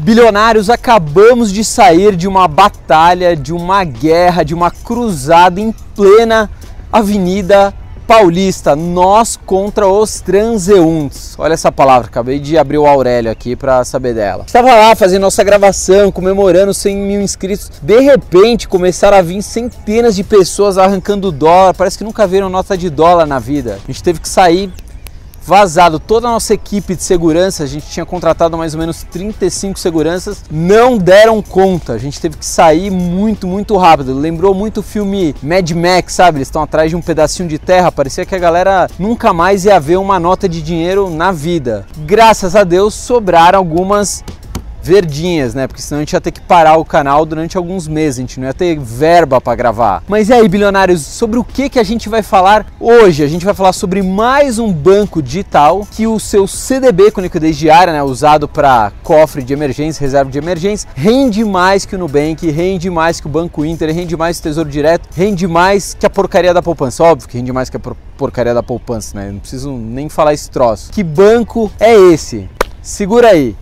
Bilionários, acabamos de sair de uma batalha, de uma guerra, de uma cruzada em plena Avenida Paulista, nós contra os transeuntes. Olha essa palavra, acabei de abrir o Aurélio aqui para saber dela. Estava lá fazendo nossa gravação, comemorando 100 mil inscritos. De repente começaram a vir centenas de pessoas arrancando dólar. Parece que nunca viram nota de dólar na vida. A gente teve que sair vazado toda a nossa equipe de segurança, a gente tinha contratado mais ou menos 35 seguranças, não deram conta. A gente teve que sair muito, muito rápido. Lembrou muito o filme Mad Max, sabe? Eles estão atrás de um pedacinho de terra. Parecia que a galera nunca mais ia ver uma nota de dinheiro na vida. Graças a Deus sobraram algumas verdinhas, né? Porque senão a gente ia ter que parar o canal durante alguns meses, a gente não ia ter verba para gravar. Mas e aí, bilionários, sobre o que que a gente vai falar hoje? A gente vai falar sobre mais um banco digital que o seu CDB com liquidez diária, né, usado para cofre de emergência, reserva de emergência, rende mais que o Nubank, rende mais que o Banco Inter, rende mais que o Tesouro Direto, rende mais que a porcaria da poupança. Óbvio que rende mais que a porcaria da poupança, né? Não preciso nem falar esse troço. Que banco é esse? Segura aí.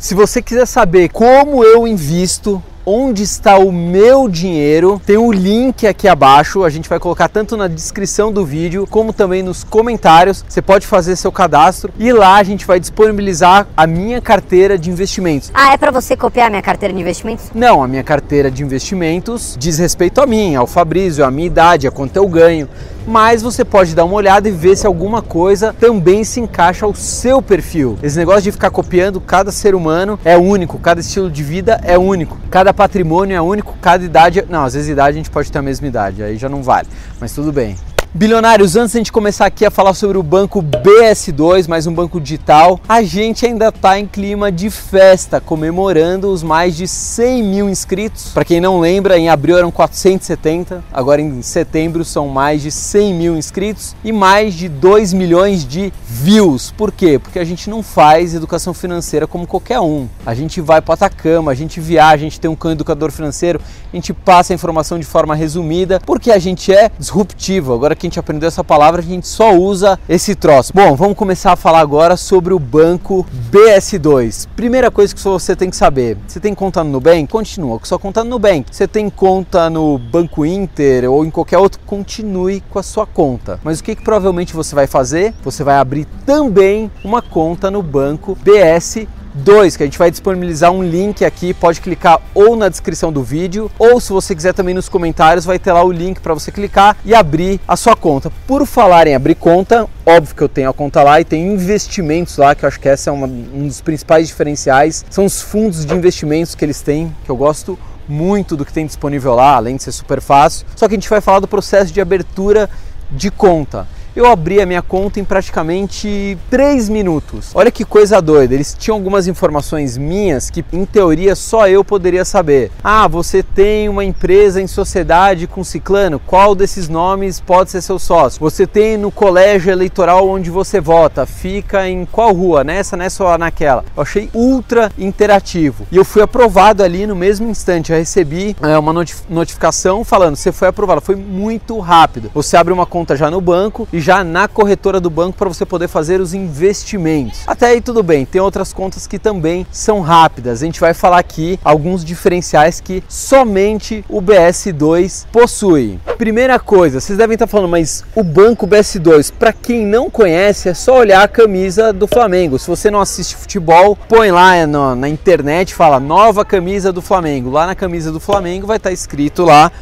Se você quiser saber como eu invisto, onde está o meu dinheiro, tem um link aqui abaixo. A gente vai colocar tanto na descrição do vídeo como também nos comentários. Você pode fazer seu cadastro e lá a gente vai disponibilizar a minha carteira de investimentos. Ah, é para você copiar a minha carteira de investimentos? Não, a minha carteira de investimentos diz respeito a mim, ao Fabrício, à minha idade, a quanto eu ganho mas você pode dar uma olhada e ver se alguma coisa também se encaixa ao seu perfil. Esse negócio de ficar copiando cada ser humano é único, cada estilo de vida é único, cada patrimônio é único, cada idade. Não, às vezes idade a gente pode ter a mesma idade, aí já não vale, mas tudo bem. Bilionários, antes de a gente começar aqui a falar sobre o banco BS2, mais um banco digital, a gente ainda está em clima de festa, comemorando os mais de 100 mil inscritos. Para quem não lembra, em abril eram 470, agora em setembro são mais de 100 mil inscritos e mais de 2 milhões de views. Por quê? Porque a gente não faz educação financeira como qualquer um. A gente vai para Atacama, a gente viaja, a gente tem um cão educador financeiro, a gente passa a informação de forma resumida, porque a gente é disruptivo. Agora que a gente aprendeu essa palavra, a gente só usa esse troço. Bom, vamos começar a falar agora sobre o banco BS2. Primeira coisa que você tem que saber: você tem conta no Nubank? Continua com sua conta no Nubank. Você tem conta no Banco Inter ou em qualquer outro? Continue com a sua conta. Mas o que, que provavelmente você vai fazer? Você vai abrir também uma conta no banco BS 2, que a gente vai disponibilizar um link aqui, pode clicar ou na descrição do vídeo, ou se você quiser também nos comentários, vai ter lá o link para você clicar e abrir a sua conta. Por falar em abrir conta, óbvio que eu tenho a conta lá e tem investimentos lá, que eu acho que essa é uma, um dos principais diferenciais, são os fundos de investimentos que eles têm, que eu gosto muito do que tem disponível lá, além de ser super fácil. Só que a gente vai falar do processo de abertura de conta eu abri a minha conta em praticamente 3 minutos. Olha que coisa doida, eles tinham algumas informações minhas que em teoria só eu poderia saber. Ah, você tem uma empresa em sociedade com ciclano, qual desses nomes pode ser seu sócio? Você tem no colégio eleitoral onde você vota, fica em qual rua, nessa, nessa ou naquela? Eu achei ultra interativo e eu fui aprovado ali no mesmo instante. Eu recebi é, uma notificação falando, você foi aprovado, foi muito rápido. Você abre uma conta já no banco e já na corretora do banco para você poder fazer os investimentos. Até aí tudo bem, tem outras contas que também são rápidas. A gente vai falar aqui alguns diferenciais que somente o BS2 possui. Primeira coisa, vocês devem estar falando, mas o banco BS2, para quem não conhece, é só olhar a camisa do Flamengo. Se você não assiste futebol, põe lá na, na internet, fala nova camisa do Flamengo. Lá na camisa do Flamengo vai estar escrito lá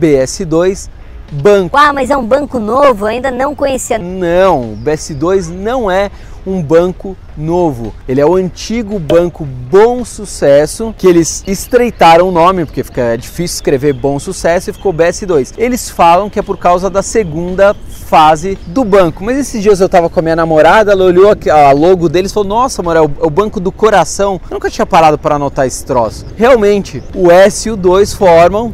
BS2 banco. Ah, mas é um banco novo, ainda não conhecia. Não, o BS2 não é um banco novo. Ele é o antigo banco Bom Sucesso, que eles estreitaram o nome, porque fica é difícil escrever Bom Sucesso e ficou BS2. Eles falam que é por causa da segunda fase do banco. Mas esses dias eu tava com a minha namorada, ela olhou a logo deles e falou: Nossa, amor, é o, é o banco do coração. Eu nunca tinha parado para anotar esse troço. Realmente, o S e o 2 formam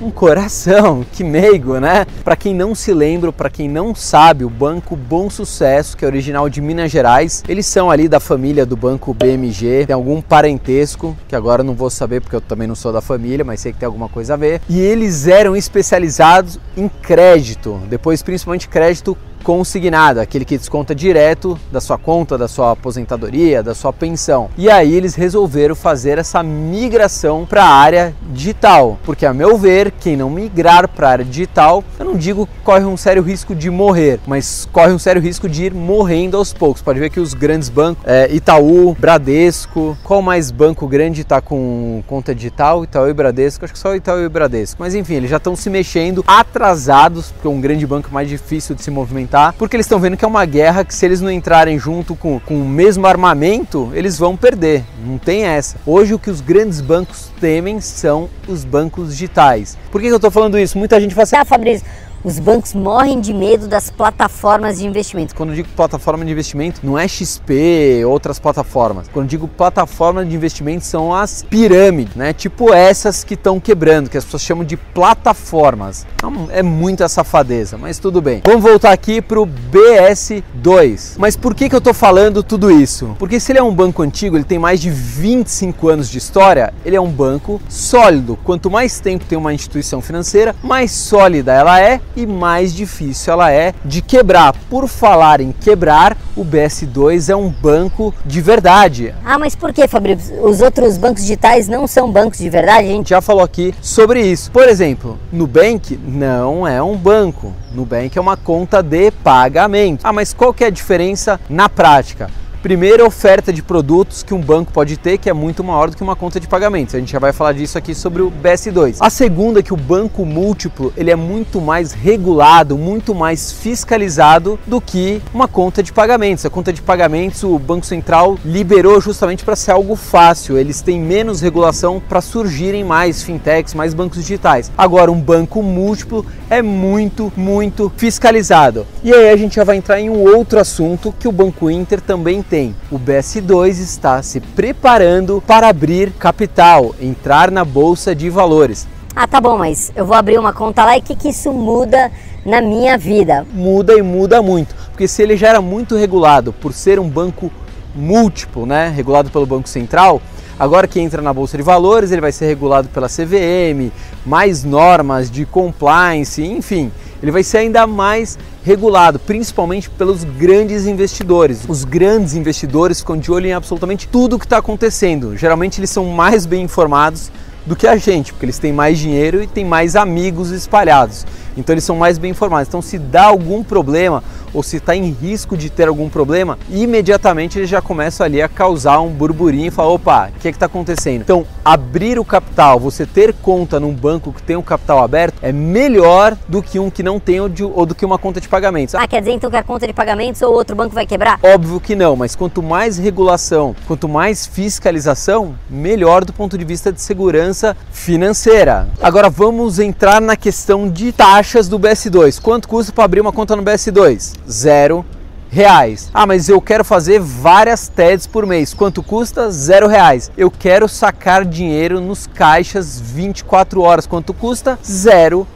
um coração, que meigo, né? Para quem não se lembra, para quem não sabe, o Banco Bom Sucesso, que é original de Minas Gerais, eles são ali da família do Banco BMG, tem algum parentesco, que agora não vou saber porque eu também não sou da família, mas sei que tem alguma coisa a ver. E eles eram especializados em crédito, depois principalmente crédito consignado, aquele que desconta direto da sua conta, da sua aposentadoria, da sua pensão. E aí eles resolveram fazer essa migração para a área digital, porque a meu ver, quem não migrar para a área digital, eu não digo corre um sério risco de morrer, mas corre um sério risco de ir morrendo aos poucos. Pode ver que os grandes bancos, é, Itaú, Bradesco, qual mais banco grande está com conta digital? Itaú e Bradesco, acho que só Itaú e Bradesco. Mas enfim, eles já estão se mexendo atrasados, porque é um grande banco mais difícil de se movimentar, porque eles estão vendo que é uma guerra que se eles não entrarem junto com, com o mesmo armamento, eles vão perder. Não tem essa. Hoje o que os grandes bancos temem são os bancos digitais. Por que, que eu estou falando isso? Muita gente fala assim, ah, Fabrício, os bancos morrem de medo das plataformas de investimento. Quando digo plataforma de investimento, não é XP, outras plataformas. Quando digo plataforma de investimento, são as pirâmides, né? Tipo essas que estão quebrando, que as pessoas chamam de plataformas. Então, é muita safadeza, mas tudo bem. Vamos voltar aqui para o BS2. Mas por que, que eu estou falando tudo isso? Porque se ele é um banco antigo, ele tem mais de 25 anos de história, ele é um banco sólido. Quanto mais tempo tem uma instituição financeira, mais sólida ela é e mais difícil ela é de quebrar. Por falar em quebrar, o BS2 é um banco de verdade. Ah, mas por que, Fabrício? Os outros bancos digitais não são bancos de verdade? A gente já falou aqui sobre isso. Por exemplo, Nubank não é um banco. Nubank é uma conta de pagamento. Ah, mas qual que é a diferença na prática? Primeira oferta de produtos que um banco pode ter, que é muito maior do que uma conta de pagamentos. A gente já vai falar disso aqui sobre o BS2. A segunda é que o banco múltiplo ele é muito mais regulado, muito mais fiscalizado do que uma conta de pagamentos. A conta de pagamentos o Banco Central liberou justamente para ser algo fácil. Eles têm menos regulação para surgirem mais fintechs, mais bancos digitais. Agora um banco múltiplo é muito, muito fiscalizado. E aí a gente já vai entrar em um outro assunto que o Banco Inter também tem tem. O BS2 está se preparando para abrir capital, entrar na bolsa de valores. Ah, tá bom, mas eu vou abrir uma conta lá e o que, que isso muda na minha vida? Muda e muda muito, porque se ele já era muito regulado por ser um banco múltiplo, né, regulado pelo Banco Central, Agora que entra na bolsa de valores, ele vai ser regulado pela CVM, mais normas de compliance, enfim, ele vai ser ainda mais regulado, principalmente pelos grandes investidores. Os grandes investidores ficam de olho em absolutamente tudo o que está acontecendo. Geralmente eles são mais bem informados do que a gente, porque eles têm mais dinheiro e têm mais amigos espalhados. Então eles são mais bem informados. Então se dá algum problema ou se está em risco de ter algum problema, imediatamente eles já começam ali a causar um burburinho e falar, opa, o que é está acontecendo? Então abrir o capital, você ter conta num banco que tem um capital aberto é melhor do que um que não tem ou, de, ou do que uma conta de pagamentos. Ah, quer dizer então que a conta de pagamentos ou outro banco vai quebrar? Óbvio que não, mas quanto mais regulação, quanto mais fiscalização, melhor do ponto de vista de segurança financeira. Agora vamos entrar na questão de taxas do BS2. Quanto custa para abrir uma conta no BS2? Zero reais. Ah, mas eu quero fazer várias TEDs por mês. Quanto custa? Zero reais. Eu quero sacar dinheiro nos caixas 24 horas. Quanto custa? Zero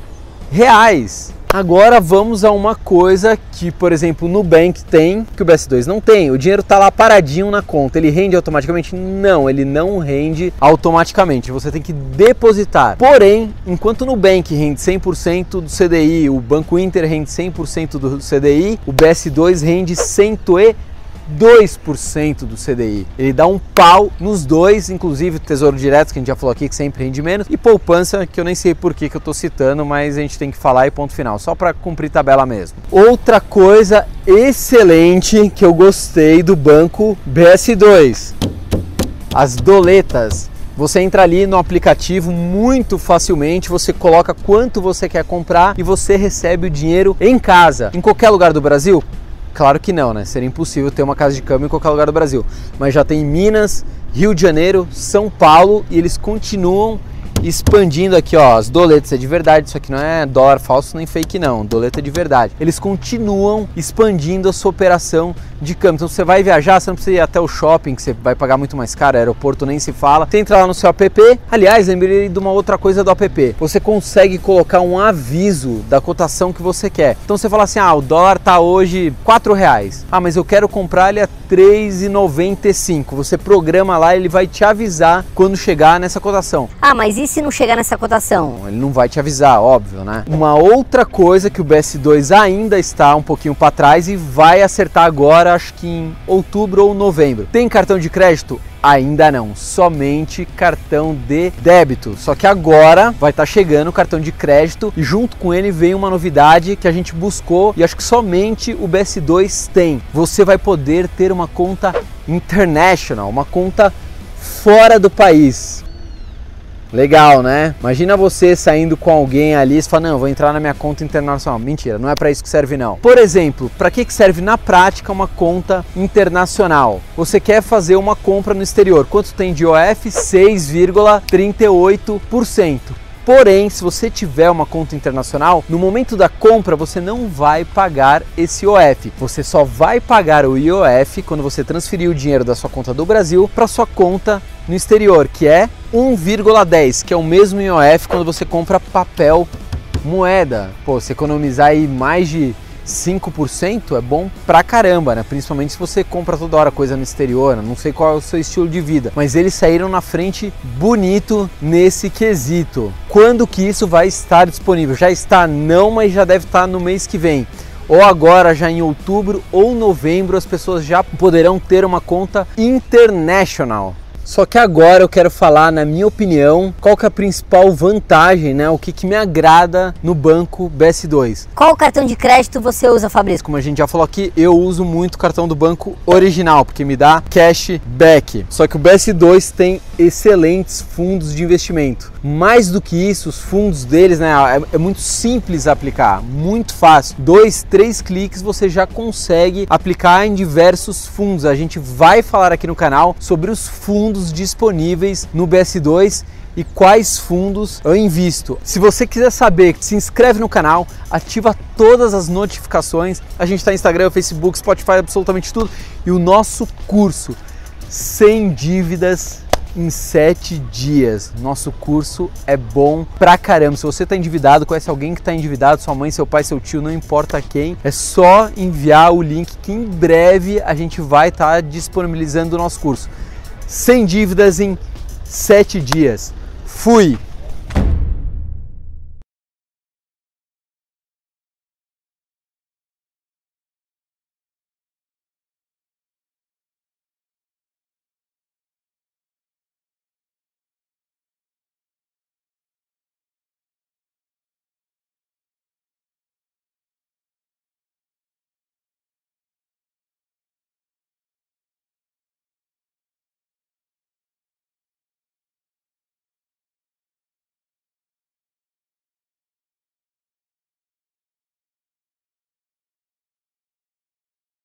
reais. Agora vamos a uma coisa que, por exemplo, o Nubank tem, que o BS2 não tem. O dinheiro está lá paradinho na conta. Ele rende automaticamente? Não, ele não rende automaticamente. Você tem que depositar. Porém, enquanto o Nubank rende 100% do CDI, o Banco Inter rende 100% do CDI, o BS2 rende 100%. 2% do CDI. Ele dá um pau nos dois, inclusive Tesouro Direto, que a gente já falou aqui, que sempre rende menos, e poupança, que eu nem sei por que, que eu estou citando, mas a gente tem que falar e ponto final, só para cumprir tabela mesmo. Outra coisa excelente que eu gostei do banco BS2, as doletas. Você entra ali no aplicativo muito facilmente, você coloca quanto você quer comprar e você recebe o dinheiro em casa. Em qualquer lugar do Brasil? Claro que não, né? Seria impossível ter uma casa de câmbio em qualquer lugar do Brasil. Mas já tem Minas, Rio de Janeiro, São Paulo e eles continuam expandindo aqui, ó, as doletas é de verdade, isso aqui não é dólar falso nem fake não, doleta é de verdade. Eles continuam expandindo a sua operação de câmbio. Então você vai viajar, você não precisa ir até o shopping, que você vai pagar muito mais caro, aeroporto nem se fala. Você entra lá no seu app. Aliás, lembrei de uma outra coisa do app. Você consegue colocar um aviso da cotação que você quer. Então você fala assim: ah, o dólar tá hoje R$ reais. Ah, mas eu quero comprar ele a 3,95. Você programa lá, ele vai te avisar quando chegar nessa cotação. Ah, mas e se não chegar nessa cotação? Ele não vai te avisar, óbvio, né? Uma outra coisa que o BS2 ainda está um pouquinho para trás e vai acertar agora, acho que em outubro ou novembro. Tem cartão de crédito? Ainda não, somente cartão de débito. Só que agora vai estar tá chegando o cartão de crédito e junto com ele vem uma novidade que a gente buscou e acho que somente o BS2 tem. Você vai poder ter uma conta international, uma conta fora do país. Legal, né? Imagina você saindo com alguém ali e fala, não, vou entrar na minha conta internacional. Mentira, não é para isso que serve não. Por exemplo, para que serve na prática uma conta internacional? Você quer fazer uma compra no exterior. Quanto tem de OF? 6,38%. Porém, se você tiver uma conta internacional, no momento da compra você não vai pagar esse IOF. Você só vai pagar o IOF quando você transferir o dinheiro da sua conta do Brasil para sua conta no exterior, que é 1,10, que é o mesmo IOF quando você compra papel moeda. Pô, você economizar aí mais de 5% é bom pra caramba, né? Principalmente se você compra toda hora coisa no exterior, né? não sei qual é o seu estilo de vida, mas eles saíram na frente bonito nesse quesito. Quando que isso vai estar disponível? Já está não, mas já deve estar no mês que vem ou agora já em outubro ou novembro as pessoas já poderão ter uma conta international. Só que agora eu quero falar, na minha opinião, qual que é a principal vantagem, né? O que, que me agrada no banco BS2. Qual cartão de crédito você usa, Fabrício? Como a gente já falou aqui, eu uso muito o cartão do banco original, porque me dá cashback. Só que o BS2 tem excelentes fundos de investimento. Mais do que isso, os fundos deles, né? É, é muito simples aplicar, muito fácil. Dois, três cliques você já consegue aplicar em diversos fundos. A gente vai falar aqui no canal sobre os fundos fundos disponíveis no BS2 e quais fundos eu invisto. Se você quiser saber, se inscreve no canal, ativa todas as notificações. A gente está no Instagram, Facebook, Spotify, absolutamente tudo. E o nosso curso sem dívidas em sete dias. Nosso curso é bom pra caramba. Se você está endividado, conhece alguém que está endividado, sua mãe, seu pai, seu tio, não importa quem, é só enviar o link que em breve a gente vai estar tá disponibilizando o nosso curso sem dívidas em sete dias. Fui!